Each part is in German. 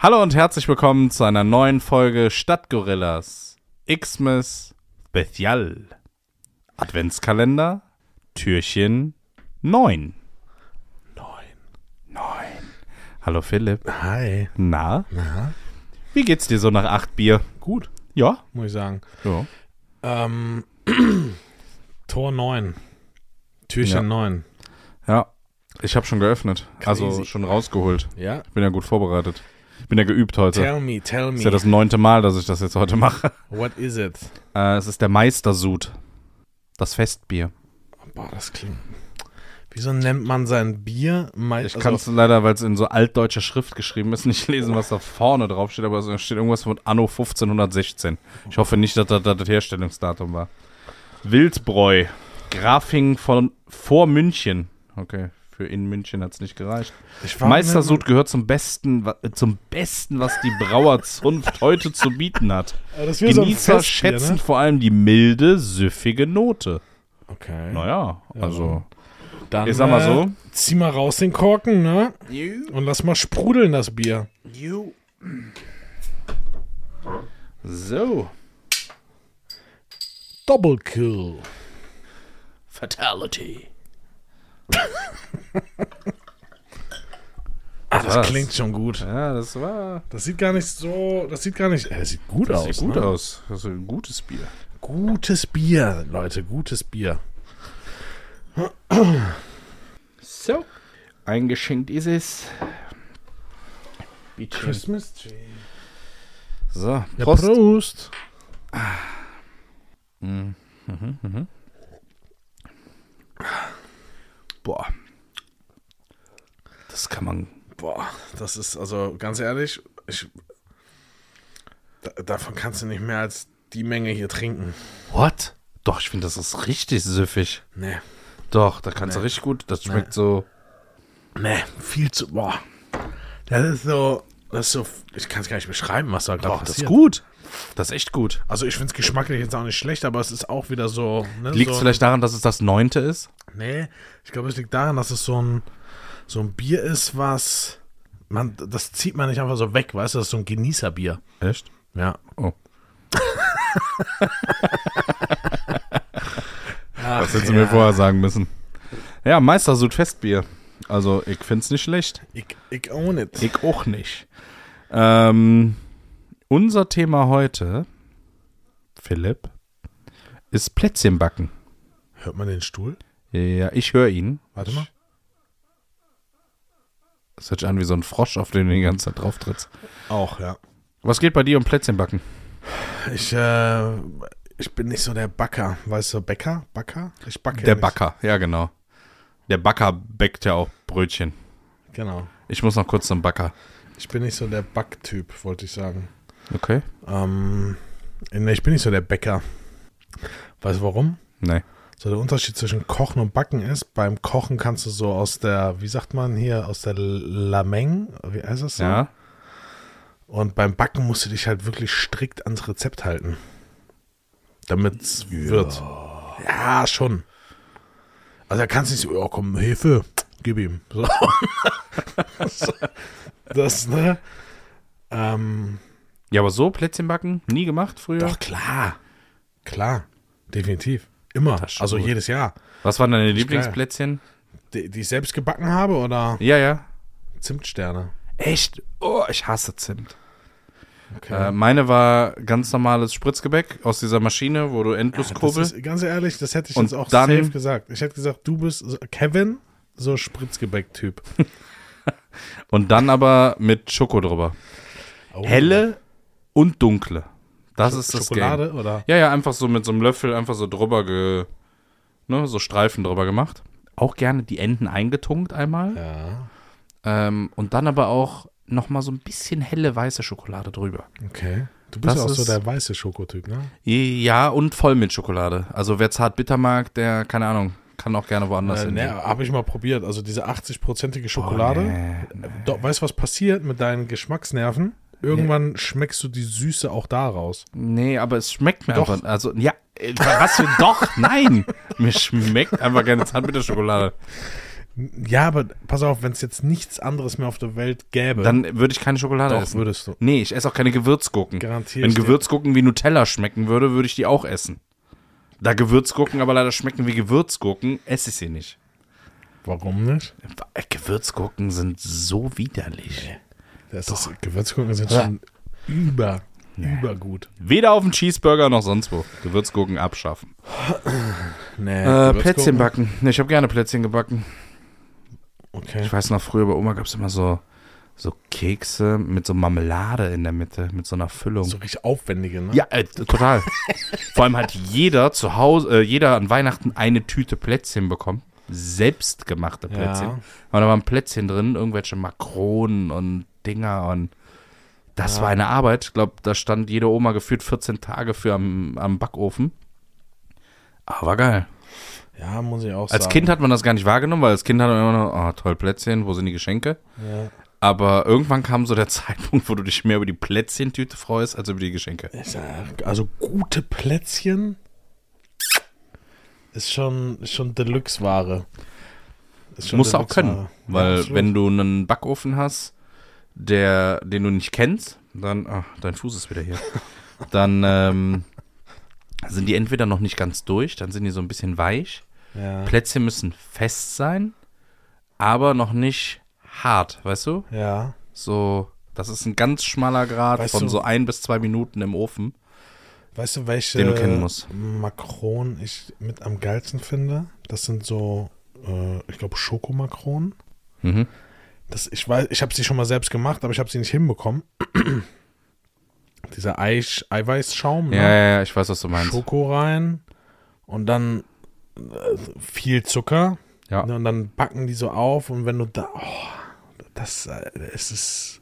Hallo und herzlich willkommen zu einer neuen Folge Stadtgorillas Xmas Special. Adventskalender, Türchen 9. 9. 9. Hallo Philipp. Hi. Na, Na, wie geht's dir so nach acht Bier? gut, Ja? muss ich sagen. Ja. Ähm, Tor 9. Türchen Ja. 9. Ja. Ich habe schon geöffnet. Also Crazy. schon rausgeholt. Ja? Ich bin ja gut vorbereitet. Ich bin ja geübt heute. Tell me, tell me. ist ja das neunte Mal, dass ich das jetzt heute mache. What is it? Äh, es ist der Meistersud. Das Festbier. Boah, das klingt. Wieso nennt man sein Bier? Mei- Ich also kann es leider, weil es in so altdeutscher Schrift geschrieben ist, nicht lesen, was da vorne drauf steht, aber es steht irgendwas von Anno 1516. Ich hoffe nicht, dass das das Herstellungsdatum war. Wildbräu. Grafing von vor München. Okay, für in München hat es nicht gereicht. Meistersud gehört zum besten, äh, zum besten, was die Brauerzunft heute zu bieten hat. So ein Genießer Festbier, schätzen Ne? vor allem die milde, süffige Note. Okay. Naja, also. Dann, Ich sag mal so. Äh, zieh mal raus den Korken, ne? Und lass mal sprudeln, das Bier. So. Double Kill. Fatality. Ah, das klingt schon gut. Ja, das war. Das sieht gar nicht so. Das sieht gar nicht. Äh, das sieht gut Das aus. sieht gut ne? aus. Das ist ein gutes Bier. Gutes Bier, Leute, gutes Bier. So. Eingeschenkt ist es. Bitte. Christmas Tree. So, Ja, Prost. Prost. Boah. Das kann man. Boah, das ist also ganz ehrlich, ich, da, davon kannst du nicht mehr als die Menge hier trinken. What? Doch, ich finde, das ist richtig süffig. Nee. Doch, da kannst du Nee. richtig gut. Das schmeckt so. Nee, viel zu. Boah. Das ist so. Das ist so. Ich kann es gar nicht beschreiben, was da gerade Doch, das passiert. ist gut. Das ist echt gut. Also ich finde es geschmacklich jetzt auch nicht schlecht, aber es ist auch wieder so. Ne, Liegt es so, vielleicht daran, dass es das neunte ist? Nee, ich glaube, es liegt daran, dass es so ein, so ein Bier ist, was. Man, das zieht man nicht einfach so weg, weißt du? Das ist so ein Genießerbier. Echt? Ja. Oh. Ach, Das hättest du mir vorher sagen müssen. Ja, Meistersud Festbier. Also, ich finde es nicht schlecht. Ich, ich own it. Ich auch nicht. Ähm, unser Thema heute, Philipp, ist Plätzchenbacken. Hört man den Stuhl? Ja, ich höre ihn. Warte mal. Das hört sich an wie so ein Frosch, auf den du die ganze Zeit drauf trittst. Auch, ja. Was geht bei dir um Plätzchenbacken? Ich, äh, ich bin nicht so der Backer. Weißt du, Bäcker? Backer? Ich backe Der nicht. Backer, ja genau. Der Backer bäckt ja auch Brötchen. Genau. Ich muss noch kurz zum Backer. Ich bin nicht so der Backtyp, wollte ich sagen. Okay? Ähm, nee, ich bin nicht so der Bäcker. Weißt du warum? Nee. So der Unterschied zwischen Kochen und Backen ist, beim Kochen kannst du so aus der, wie sagt man hier, aus der Lameng, wie heißt das so? Ja? Und beim Backen musst du dich halt wirklich strikt ans Rezept halten. Damit es wird. Ja, schon. Also da kannst du nicht so, ja komm, Hefe, gib ihm. So. Das, ne? Ähm, Ja, aber so Plätzchenbacken? Nie gemacht früher? doch, klar. Klar. Definitiv. Immer. Also jedes Jahr. Was waren deine. Lieblingsplätzchen? Die, die ich selbst gebacken habe oder Ja, ja. Zimtsterne? Echt? Oh, ich hasse Zimt. Okay. Äh, meine war ganz normales Spritzgebäck aus dieser Maschine, wo du endlos das kurbel. ist, ganz ehrlich, das hätte ich Und jetzt auch dann- safe gesagt. Ich hätte gesagt, du bist so- Kevin, so Spritzgebäck-Typ. Und dann aber mit Schoko drüber. Oh. Helle und dunkle. Das ist das Schokolade Game. oder? Ja, ja, einfach so mit so einem Löffel einfach so drüber ge, ne, so Streifen drüber gemacht. Auch gerne die Enden eingetunkt einmal. Ja. Ähm, und dann aber auch nochmal so ein bisschen helle weiße Schokolade drüber. Okay. Du bist Das ja auch so der weiße Schokotyp, ne? Ja, und Vollmilchschokolade. Also wer zart bitter mag, der, keine Ahnung, kann auch gerne woanders Äh, hin. ne, habe ich mal probiert. Also diese 80-prozentige Schokolade. Oh, nee. Do, weißt du, was passiert mit deinen Geschmacksnerven? Irgendwann schmeckst du die Süße auch da raus. Nee, aber es schmeckt mir Doch. einfach. Also, ja, äh, was für doch? Nein! Mir schmeckt einfach keine Zartbitterschokolade. Ja, aber pass auf, wenn es jetzt nichts anderes mehr auf der Welt gäbe, Dann würde ich keine Schokolade doch essen. würdest du. Nee, ich esse auch keine Gewürzgurken. Garantiere Wenn. Gewürzgurken wie Nutella schmecken würde, würde ich die auch essen. Da Gewürzgurken aber leider schmecken wie Gewürzgurken, esse ich sie nicht. Warum nicht? Äh, Gewürzgurken sind so widerlich. Das ist, Gewürzgurken sind schon über, übergut. Weder auf dem Cheeseburger noch sonst wo. Gewürzgurken abschaffen. Nee, Äh, Gewürzgurken- Plätzchen backen. Ne, ich habe gerne Plätzchen gebacken. Okay. Ich weiß noch, früher bei Oma gab es immer so, so Kekse mit so Marmelade in der Mitte, mit so einer Füllung. So richtig aufwendige, ne? Ja, äh, total. Vor allem hat jeder zu Hause, äh, jeder an Weihnachten eine Tüte Plätzchen bekommen. Selbstgemachte Plätzchen. Ja. Und da waren Plätzchen drin, irgendwelche Makronen und Dinger und das Ja. war eine Arbeit. Ich glaube, da stand jede Oma gefühlt 14 Tage für am, am Backofen. Aber geil. Ja, muss ich auch Als sagen. Kind hat man das gar nicht wahrgenommen, weil als Kind hat man immer noch, oh, toll, Plätzchen, wo sind die Geschenke? Ja. Aber irgendwann kam so der Zeitpunkt, wo du dich mehr über die Plätzchentüte freust, als über die Geschenke. Also gute Plätzchen ist schon, ist schon Deluxe-Ware. Musst du auch können. Ja, Weil absolut. wenn du einen Backofen hast, der, den du nicht kennst, dann, ach, dein Fuß ist wieder hier, dann ähm, sind die entweder noch nicht ganz durch, dann sind die so ein bisschen weich. Ja. Plätzchen müssen fest sein, aber noch nicht hart, weißt du? ja. So, das ist ein ganz schmaler Grad Weißt von du- so ein bis zwei Minuten im Ofen. Weißt du, welche Den du kennen musst. Makronen ich mit am geilsten finde? Das sind so, äh, ich glaube, Schokomakronen. Mhm. Das, ich weiß, ich habe sie schon mal selbst gemacht, aber ich habe sie nicht hinbekommen. Dieser Eich, Eiweißschaum, Ja, ne? ja, ja, ich weiß, was du meinst. Schoko rein und dann äh, viel Zucker. Ja. Und dann backen die so auf und wenn du da, oh, das äh, es ist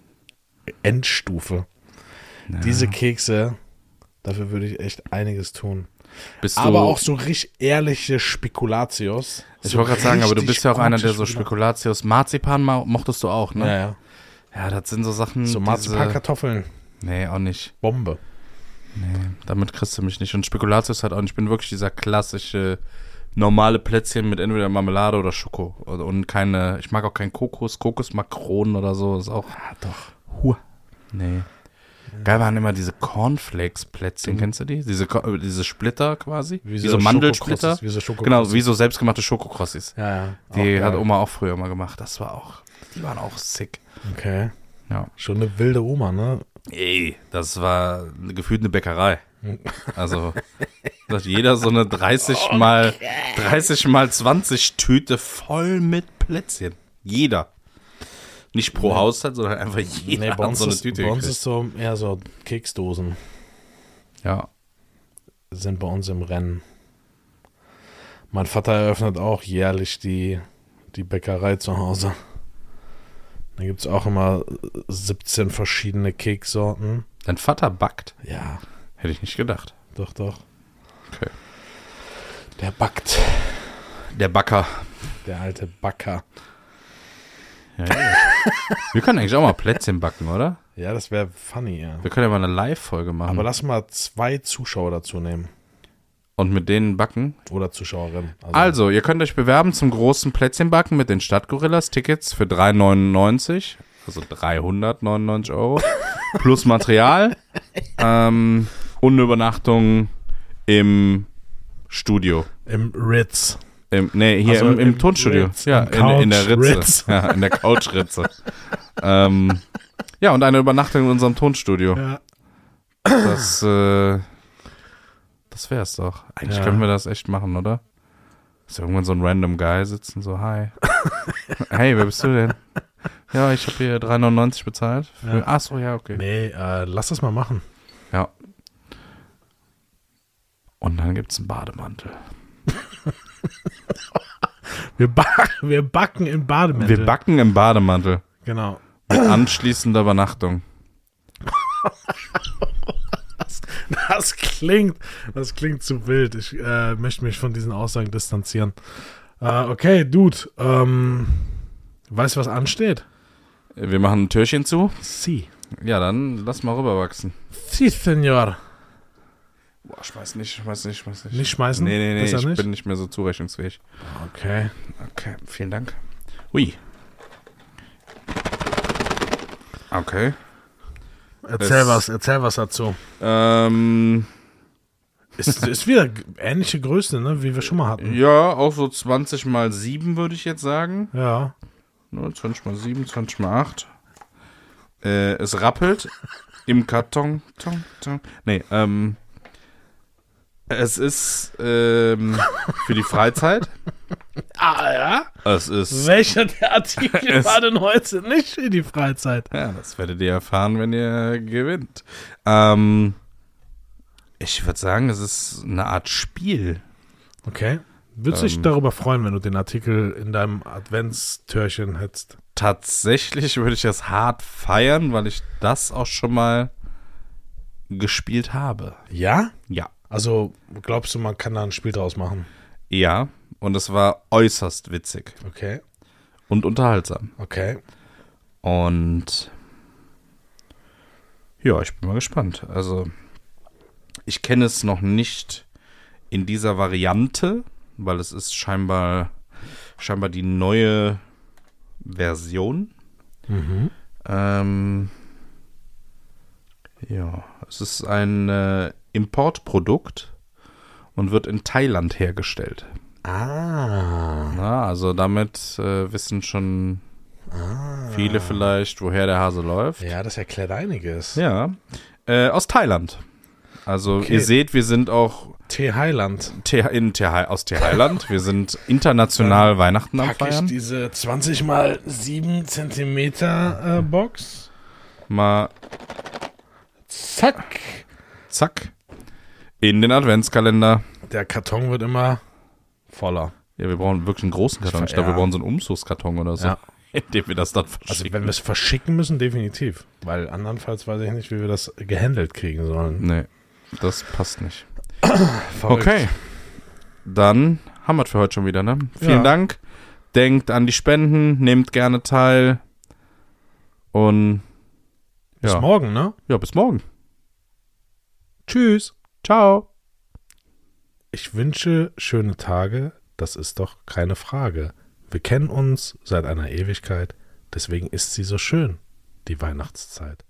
Endstufe. Ja. Diese Kekse, dafür würde ich echt einiges tun. Bist Aber auch so richtig ehrliche Spekulatius. ich So wollte gerade sagen, aber du bist ja auch einer, der so Spekula- Spekulatius. Marzipan ma- mochtest du auch, ne? Ja, ja. Ja, das sind so Sachen. So Marzipankartoffeln, Nee, auch nicht. Bombe. Nee, damit kriegst du mich nicht. Und Spekulatius halt auch nicht. Ich bin wirklich dieser klassische normale Plätzchen mit entweder Marmelade oder Schoko. Und keine, ich mag auch keinen Kokos, Kokosmakronen oder so. Ist auch. Ah, doch. Huh. Nee. Geil waren immer diese Cornflakes-Plätzchen, kennst du die? Diese, äh, diese Splitter quasi. Wie, so Mandelsplitter. Schokokrossis, Wie so. Genau, wie so selbstgemachte Schokokrossis. Ja, ja. Die Auch hat geil. Oma auch früher mal gemacht. Das war auch, die waren auch sick. Okay. Ja. Schon eine wilde Oma, ne? Ey, das war gefühlt eine Bäckerei. Also, da hat jeder so eine 30 mal 30 mal 20 Tüte voll mit Plätzchen. Jeder. Nicht pro Haushalt, sondern einfach jeder Nee, bei uns, so eine ist, Tüte bei uns ist so eher so Keksdosen Ja. sind bei uns im Rennen. Mein Vater eröffnet auch jährlich die, die Bäckerei zu Hause. Da gibt es auch immer 17 verschiedene Keksorten. Dein Vater backt? Ja, Hätte ich nicht gedacht. doch, doch. Okay. Der backt. Der Backer. Der alte Backer. Ja, ja. Wir können eigentlich auch mal Plätzchen backen, oder? Ja, das wäre funny, ja. Wir können ja mal eine Live-Folge machen. Aber lass mal zwei Zuschauer dazu nehmen. und mit denen backen. Oder Zuschauerinnen. Also, ihr könnt euch bewerben zum großen Plätzchenbacken mit den Stadtgorillas. Tickets für 3,99, also 399 Euro. plus Material. ähm, und eine Übernachtung im Studio. Im Ritz. Im, nee, hier Also im, im im Tonstudio. Ritz, ja, in, in der Ritze. Couch-Ritz. Ja, in der Couchritze. ähm, ja, und eine Übernachtung in unserem Tonstudio. Ja. Das, äh, das wär's doch. Eigentlich Ja. können wir das echt machen, oder? Ist irgendwann so ein random Guy sitzen, so, hi. hey, wer bist du denn? Ja, ich habe hier 3,99 bezahlt. Für, Ja. Ach so, ja, okay. Nee, äh, lass das mal machen. Ja. Und dann gibt's einen Bademantel. Wir, ba wir backen im Bademäntel. Wir backen im Bademantel. Genau. Mit anschließender Übernachtung. Das klingt, das klingt zu wild. Ich äh, möchte mich von diesen Aussagen distanzieren. Äh, okay, Dude. Ähm, weißt du, was ansteht? Wir machen ein Türchen zu. Sie. Ja, dann lass mal rüberwachsen. Sie, Senor. Boah, ich weiß nicht, ich weiß nicht, ich weiß nicht. Nicht schmeißen? Nee, nee, nee, Besser ich nicht? bin nicht mehr so zurechnungsfähig. Okay. Okay, vielen Dank. Hui. Okay. Erzähl Es- was, erzähl was dazu. Ähm, Ist, ist wieder ähnliche Größe, ne, wie wir schon mal hatten. ja, auch so 20 mal 7 würde ich jetzt sagen. Ja. Ne, 20 mal 7, 20 mal 8. Äh, es rappelt im Karton. Tong, tong. Nee, ähm. Es ist ähm, für die Freizeit. Ah, ja? Es ist. Welcher der Artikel war denn heute nicht für die Freizeit? Ja, das werdet ihr erfahren, wenn ihr gewinnt. Ähm, ich würde sagen, es ist eine Art Spiel. Okay. Würdest du dich Ähm. darüber freuen, wenn du den Artikel in deinem Adventstürchen hättest? Tatsächlich würde ich das hart feiern, weil ich das auch schon mal gespielt habe. Ja? Ja. Also glaubst du, man kann da ein Spiel draus machen? Ja, und es war äußerst witzig Okay. und unterhaltsam. Okay. Und ja, ich bin mal gespannt. Also, ich kenne es noch nicht in dieser Variante, weil es ist scheinbar, scheinbar die neue Version. Mhm. Ähm, ja, es ist ein äh, Importprodukt und wird in Thailand hergestellt. Ah. Na, also damit äh, wissen schon viele vielleicht, woher der Hase läuft. Ja, das erklärt einiges. Ja, äh, aus Thailand. Also Okay. ihr seht, wir sind auch T. Highland. The in The aus Thailand. Wir sind international Weihnachten am Pack ich Feiern. diese 20 mal 7 Zentimeter äh, Box. Mal Zack. zack in den Adventskalender. Der Karton wird immer voller. Ja, wir brauchen wirklich einen großen Karton. Ich glaube, wir brauchen so einen Umzugskarton oder so, Ja. in dem wir das dann Also verschicken. wenn wir es verschicken müssen, definitiv. Weil andernfalls weiß ich nicht, wie wir das gehandelt kriegen sollen. nee, das passt nicht. Okay, dann haben wir es für heute schon wieder, ne? Vielen Ja. Dank. Denkt an die Spenden, nehmt gerne teil. Und Bis ja. morgen, ne? ja, bis morgen. Tschüss. Ciao. Ich wünsche schöne Tage. Das ist doch keine Frage. Wir kennen uns seit einer Ewigkeit. Deswegen ist sie so schön, die Weihnachtszeit.